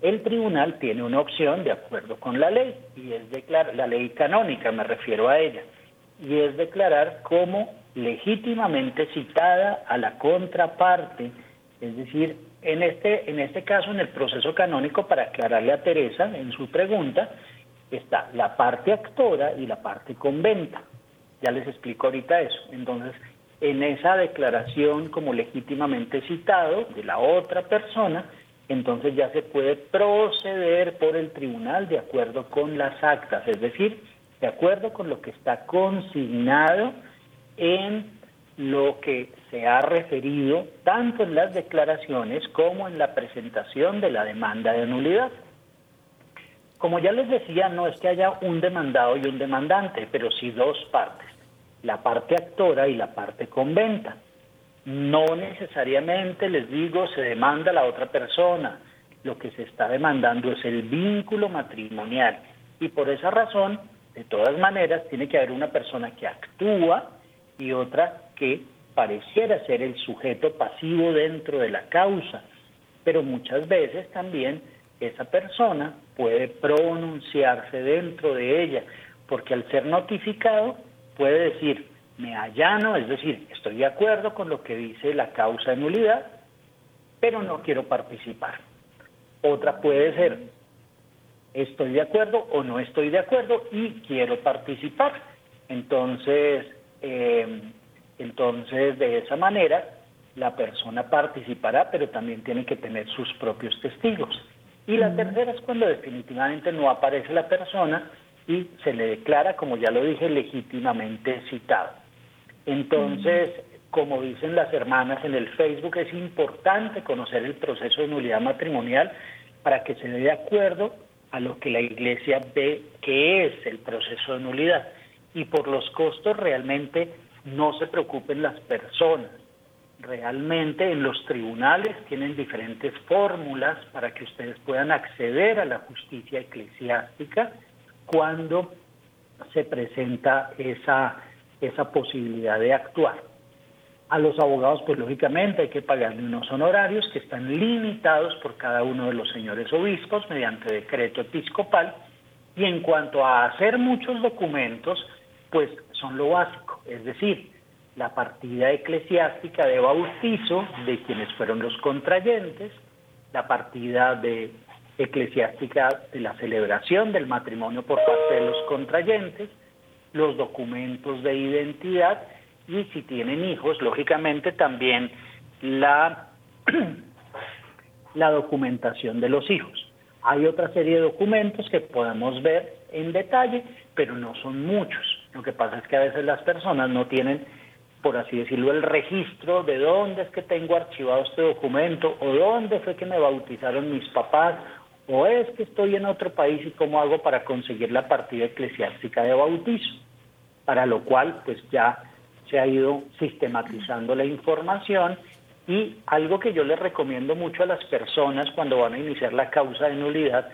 el tribunal tiene una opción de acuerdo con la ley, y es declarar, la ley canónica, me refiero a ella, y es declarar como legítimamente citada a la contraparte, es decir, en este, en este caso, en el proceso canónico, para aclararle a Teresa en su pregunta, está la parte actora y la parte conventa. Ya les explico ahorita eso. Entonces, en esa declaración como legítimamente citado de la otra persona, entonces ya se puede proceder por el tribunal de acuerdo con las actas, es decir, de acuerdo con lo que está consignado en lo que se ha referido tanto en las declaraciones como en la presentación de la demanda de nulidad. Como ya les decía, no es que haya un demandado y un demandante, pero sí dos partes, la parte actora y la parte conventa. No necesariamente, les digo, se demanda la otra persona, lo que se está demandando es el vínculo matrimonial. Y por esa razón, de todas maneras, tiene que haber una persona que actúa y otra que pareciera ser el sujeto pasivo dentro de la causa, pero muchas veces también esa persona puede pronunciarse dentro de ella, porque al ser notificado puede decir, me allano, es decir, estoy de acuerdo con lo que dice la causa de nulidad, pero no quiero participar. Otra puede ser, estoy de acuerdo o no estoy de acuerdo y quiero participar. Entonces, eh, entonces, de esa manera, la persona participará, pero también tiene que tener sus propios testigos. Y la tercera es cuando definitivamente no aparece la persona y se le declara, como ya lo dije, legítimamente citado. Entonces, como dicen las hermanas en el Facebook, es importante conocer el proceso de nulidad matrimonial para que se dé de acuerdo a lo que la iglesia ve que es el proceso de nulidad. Y por los costos realmente no se preocupen las personas. Realmente en los tribunales tienen diferentes fórmulas para que ustedes puedan acceder a la justicia eclesiástica cuando se presenta esa, esa posibilidad de actuar. A los abogados, pues lógicamente hay que pagarle unos honorarios que están limitados por cada uno de los señores obispos mediante decreto episcopal. Y en cuanto a hacer muchos documentos, pues son lo básico, es decir, la partida eclesiástica de bautizo de quienes fueron los contrayentes, la partida de eclesiástica de la celebración del matrimonio por parte de los contrayentes, los documentos de identidad y si tienen hijos, lógicamente también la, la documentación de los hijos. Hay otra serie de documentos que podemos ver en detalle, pero no son muchos. Lo que pasa es que a veces las personas no tienen, por así decirlo, el registro de dónde es que tengo archivado este documento o dónde fue que me bautizaron mis papás o es que estoy en otro país y cómo hago para conseguir la partida eclesiástica de bautizo. Para lo cual, pues ya se ha ido sistematizando la información y algo que yo les recomiendo mucho a las personas cuando van a iniciar la causa de nulidad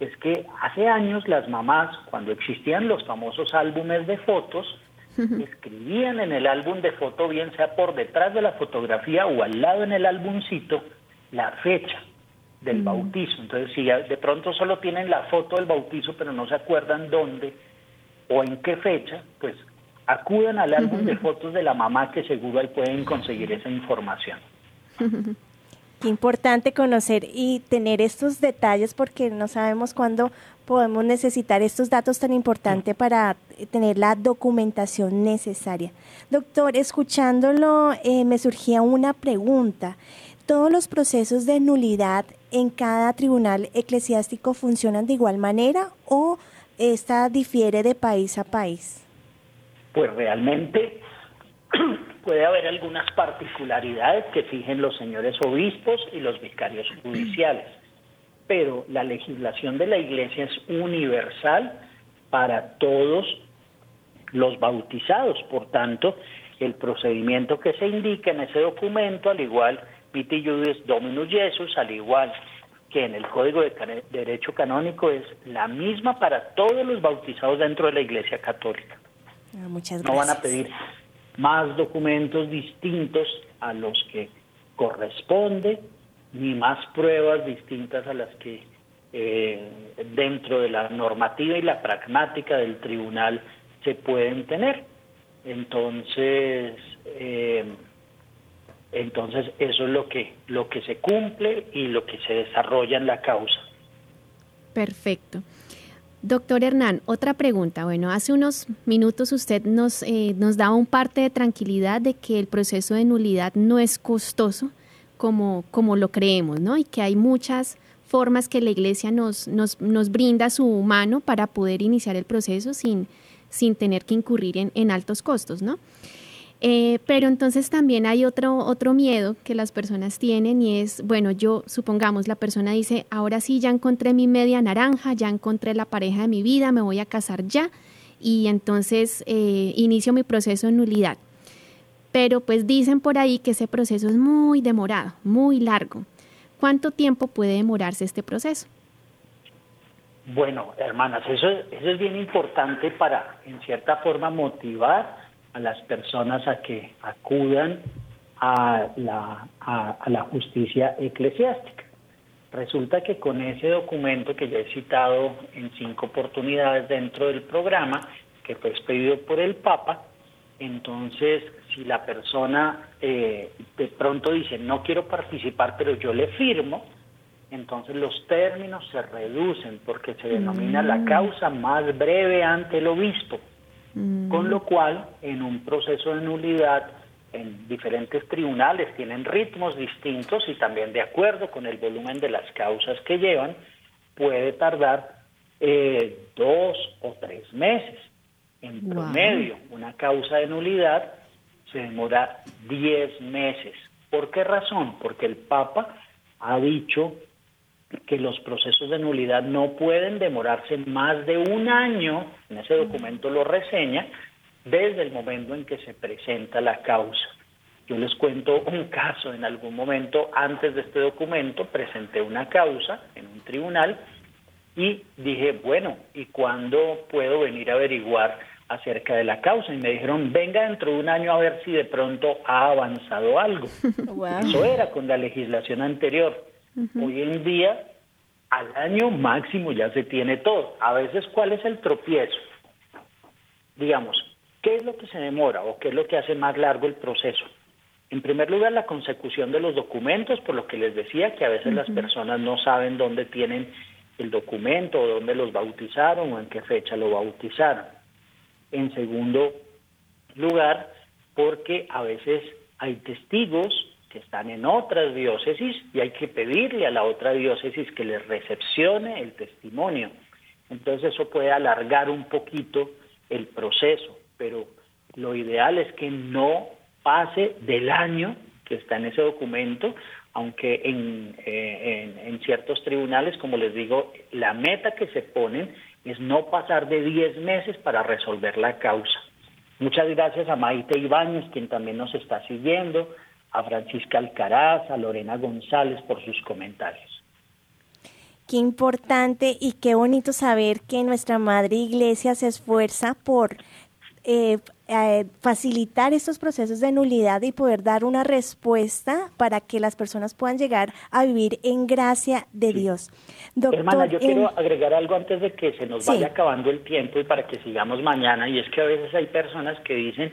es que hace años las mamás, cuando existían los famosos álbumes de fotos, escribían en el álbum de foto, bien sea por detrás de la fotografía o al lado en el álbumcito, la fecha del mm. bautizo. Entonces, si de pronto solo tienen la foto del bautizo, pero no se acuerdan dónde o en qué fecha, pues acudan al álbum de fotos de la mamá que seguro ahí pueden conseguir esa información. Qué importante conocer y tener estos detalles porque no sabemos cuándo podemos necesitar estos datos tan importantes para tener la documentación necesaria. Doctor, escuchándolo eh, me surgía una pregunta. ¿Todos los procesos de nulidad en cada tribunal eclesiástico funcionan de igual manera o esta difiere de país a país? Pues realmente puede haber algunas particularidades que fijen los señores obispos y los vicarios judiciales, pero la legislación de la Iglesia es universal para todos los bautizados. Por tanto, el procedimiento que se indica en ese documento, al igual Viti Judice Dominus Jesus, al igual que en el Código de Derecho Canónico, es la misma para todos los bautizados dentro de la Iglesia Católica. Ah, muchas gracias. No van a pedir más documentos distintos a los que corresponde, ni más pruebas distintas a las que eh, dentro de la normativa y la pragmática del tribunal se pueden tener. Entonces, eh, entonces eso es lo que, lo que se cumple y lo que se desarrolla en la causa. Perfecto. Doctor Hernán, otra pregunta. Bueno, hace unos minutos usted nos, eh, nos daba un parte de tranquilidad de que el proceso de nulidad no es costoso como, como lo creemos, ¿no? Y que hay muchas formas que la iglesia nos, nos, nos brinda su mano para poder iniciar el proceso sin, sin tener que incurrir en, en altos costos, ¿no? Eh, pero entonces también hay otro, otro miedo que las personas tienen y es, bueno, yo supongamos la persona dice, ahora sí ya encontré mi media naranja, ya encontré la pareja de mi vida, me voy a casar ya y entonces eh, inicio mi proceso de nulidad. Pero pues dicen por ahí que ese proceso es muy demorado, muy largo. ¿Cuánto tiempo puede demorarse este proceso? Bueno, hermanas, eso, eso es bien importante para, en cierta forma, motivar a las personas a que acudan a la, a, la justicia eclesiástica. Resulta que con ese documento que ya he citado en cinco oportunidades dentro del programa, que fue expedido por el Papa, entonces si la persona eh, de pronto dice no quiero participar pero yo le firmo, entonces los términos se reducen porque se denomina la mm. causa más breve ante el obispo. Con lo cual, en un proceso de nulidad, en diferentes tribunales tienen ritmos distintos y también de acuerdo con el volumen de las causas que llevan, puede tardar eh, dos o tres meses. En promedio, una causa de nulidad se demora diez meses. ¿Por qué razón? Porque el Papa ha dicho que los procesos de nulidad no pueden demorarse más de un año, en ese documento lo reseña, desde el momento en que se presenta la causa. Yo les cuento un caso, en algún momento antes de este documento presenté una causa en un tribunal y dije, bueno, ¿y cuándo puedo venir a averiguar acerca de la causa? Y me dijeron, venga dentro de un año a ver si de pronto ha avanzado algo. Eso era con la legislación anterior. Hoy en día, al año máximo ya se tiene todo. A veces, ¿cuál es el tropiezo? Digamos, ¿qué es lo que se demora o qué es lo que hace más largo el proceso? En primer lugar, la consecución de los documentos, por lo que les decía que a veces las personas no saben dónde tienen el documento o dónde los bautizaron o en qué fecha lo bautizaron. En segundo lugar, porque a veces hay testigos que están en otras diócesis y hay que pedirle a la otra diócesis que les recepcione el testimonio. Entonces eso puede alargar un poquito el proceso, pero lo ideal es que no pase del año que está en ese documento, aunque en, eh, en, ciertos tribunales, como les digo, la meta que se ponen es no pasar de 10 meses para resolver la causa. Muchas gracias a Maite Ibáñez, quien también nos está siguiendo, a Francisca Alcaraz, a Lorena González por sus comentarios. Qué importante y qué bonito saber que nuestra Madre Iglesia se esfuerza por eh, eh, facilitar estos procesos de nulidad y poder dar una respuesta para que las personas puedan llegar a vivir en gracia de Dios. Hermana, yo quiero agregar algo antes de que se nos vaya acabando el tiempo y para que sigamos mañana, y es que a veces hay personas que dicen,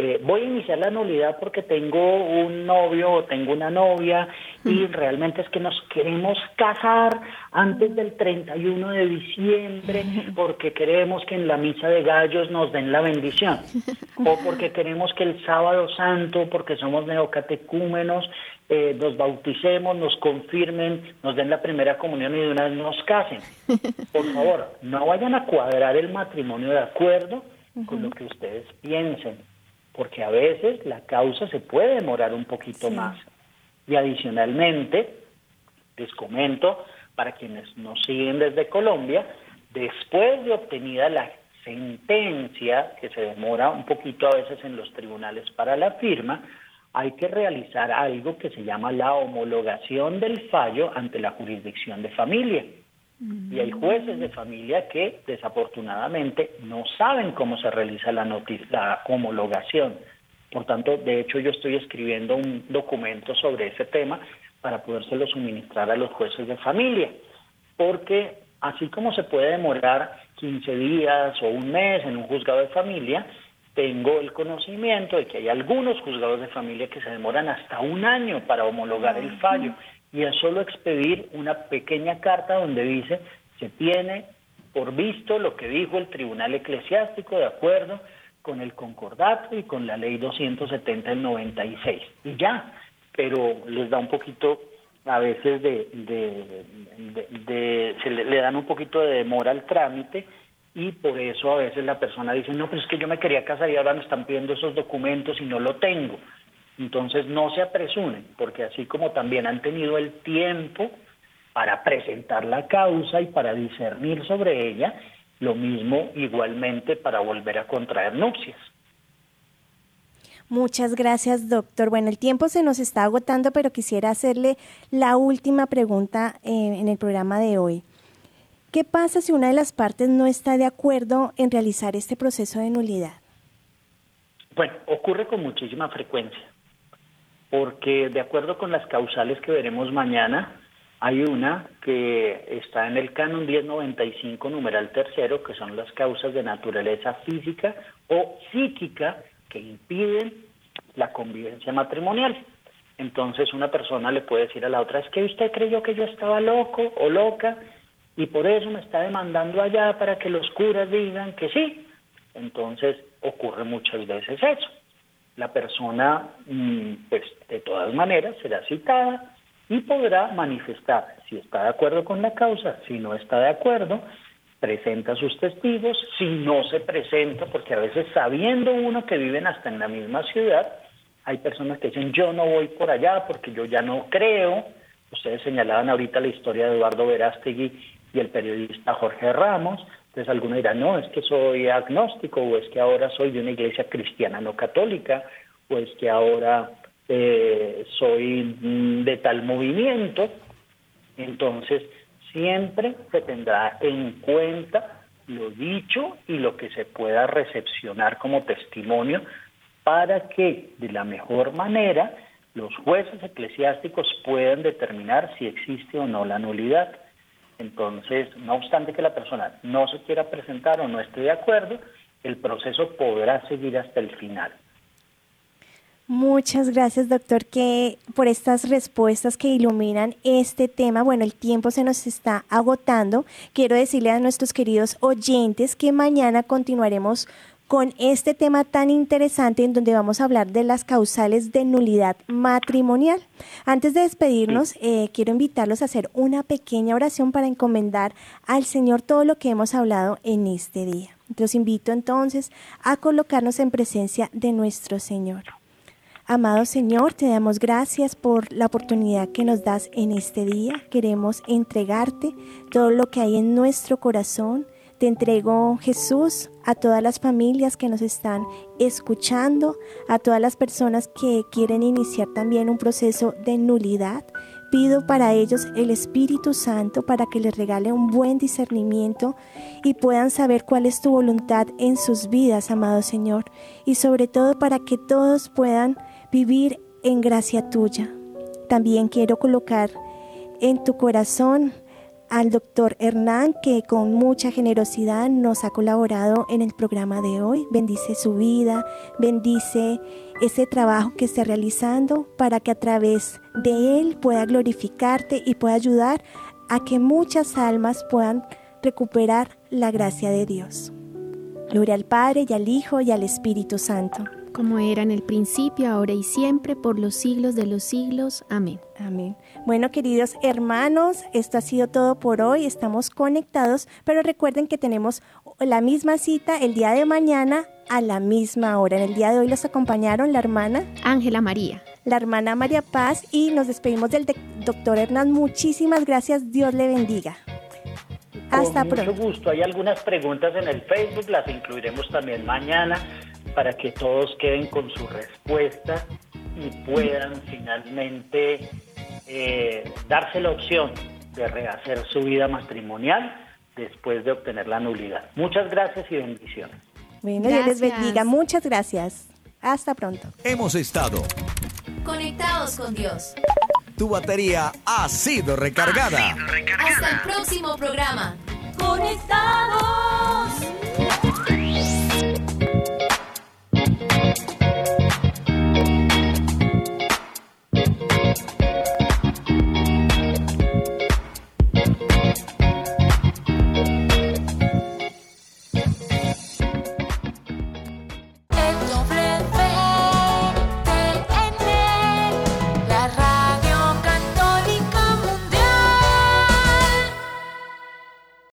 eh, voy a iniciar la nulidad porque tengo un novio o tengo una novia y realmente es que nos queremos casar antes del 31 de diciembre porque queremos que en la misa de gallos nos den la bendición. O porque queremos que el sábado santo, porque somos neocatecúmenos, eh, nos bauticemos, nos confirmen, nos den la primera comunión y de una vez nos casen. Por favor, no vayan a cuadrar el matrimonio de acuerdo con lo que ustedes piensen porque a veces la causa se puede demorar un poquito más. Y adicionalmente, les comento, para quienes nos siguen desde Colombia, después de obtenida la sentencia, que se demora un poquito a veces en los tribunales para la firma, hay que realizar algo que se llama la homologación del fallo ante la jurisdicción de familia. Y hay jueces de familia que desafortunadamente no saben cómo se realiza la, la homologación. Por tanto, de hecho, yo estoy escribiendo un documento sobre ese tema para podérselo suministrar a los jueces de familia. porque así como se puede demorar 15 días o un mes en un juzgado de familia, tengo el conocimiento de que hay algunos juzgados de familia que se demoran hasta un año para homologar el fallo y es solo expedir una pequeña carta donde dice se tiene por visto lo que dijo el Tribunal Eclesiástico de acuerdo con el concordato y con la ley 270 del 96 y ya, pero les da un poquito a veces de, de, se le, dan un poquito de demora al trámite y por eso a veces la persona dice, no, pero es que yo me quería casar y ahora me están pidiendo esos documentos y no lo tengo. Entonces no se apresuren, porque así como también han tenido el tiempo para presentar la causa y para discernir sobre ella, lo mismo igualmente para volver a contraer nupcias. Muchas gracias, doctor. Bueno, el tiempo se nos está agotando, pero quisiera hacerle la última pregunta eh, en el programa de hoy. ¿Qué pasa si una de las partes no está de acuerdo en realizar este proceso de nulidad? Bueno, ocurre con muchísima frecuencia, porque de acuerdo con las causales que veremos mañana, hay una que está en el canon 1095, numeral tercero, que son las causas de naturaleza física o psíquica que impiden la convivencia matrimonial. Entonces una persona le puede decir a la otra, es que usted creyó que yo estaba loco o loca y por eso me está demandando allá para que los curas digan que sí. Entonces ocurre muchas veces eso. La persona, mm, pues de todas maneras, será citada y podrá manifestar si está de acuerdo con la causa, si no está de acuerdo, presenta sus testigos, si no se presenta, porque a veces sabiendo uno que viven hasta en la misma ciudad, hay personas que dicen yo no voy por allá porque yo ya no creo. Ustedes señalaban ahorita la historia de Eduardo Verástegui y el periodista Jorge Ramos. Entonces alguno dirá, no, es que soy agnóstico o es que ahora soy de una iglesia cristiana no católica o es que ahora eh, soy de tal movimiento. Entonces, siempre se tendrá en cuenta lo dicho y lo que se pueda recepcionar como testimonio para que de la mejor manera los jueces eclesiásticos puedan determinar si existe o no la nulidad. Entonces, no obstante que la persona no se quiera presentar o no esté de acuerdo, el proceso podrá seguir hasta el final. Muchas gracias, doctor, por estas respuestas que iluminan este tema. Bueno, el tiempo se nos está agotando. Quiero decirle a nuestros queridos oyentes que mañana continuaremos con este tema tan interesante en donde vamos a hablar de las causales de nulidad matrimonial. Antes de despedirnos, eh, quiero invitarlos a hacer una pequeña oración para encomendar al Señor todo lo que hemos hablado en este día. Los invito entonces a colocarnos en presencia de nuestro Señor. Amado Señor, te damos gracias por la oportunidad que nos das en este día. Queremos entregarte todo lo que hay en nuestro corazón. Te entrego, Jesús, a todas las familias que nos están escuchando, a todas las personas que quieren iniciar también un proceso de nulidad. Pido para ellos el Espíritu Santo para que les regale un buen discernimiento y puedan saber cuál es tu voluntad en sus vidas, amado Señor. Y sobre todo para que todos puedan vivir en gracia tuya. También quiero colocar en tu corazón al doctor Hernán, que con mucha generosidad nos ha colaborado en el programa de hoy. Bendice su vida, bendice ese trabajo que está realizando para que a través de él pueda glorificarte y pueda ayudar a que muchas almas puedan recuperar la gracia de Dios. Gloria al Padre y al Hijo y al Espíritu Santo como era en el principio, ahora y siempre, por los siglos de los siglos. Amén. Amén. Bueno, queridos hermanos, esto ha sido todo por hoy. Estamos conectados, pero recuerden que tenemos la misma cita el día de mañana a la misma hora. En el día de hoy los acompañaron la hermana Ángela María, la hermana María Paz y nos despedimos del doctor Hernán. Muchísimas gracias. Dios le bendiga. Hasta Con mucho gusto. Hay algunas preguntas en el Facebook, las incluiremos también mañana para que todos queden con su respuesta y puedan finalmente eh, darse la opción de rehacer su vida matrimonial después de obtener la nulidad. Muchas gracias y bendiciones. Bueno, Dios les bendiga. Muchas gracias. Hasta pronto. Hemos estado conectados con Dios. tu batería ha sido recargada. Hasta el próximo programa. Conectados.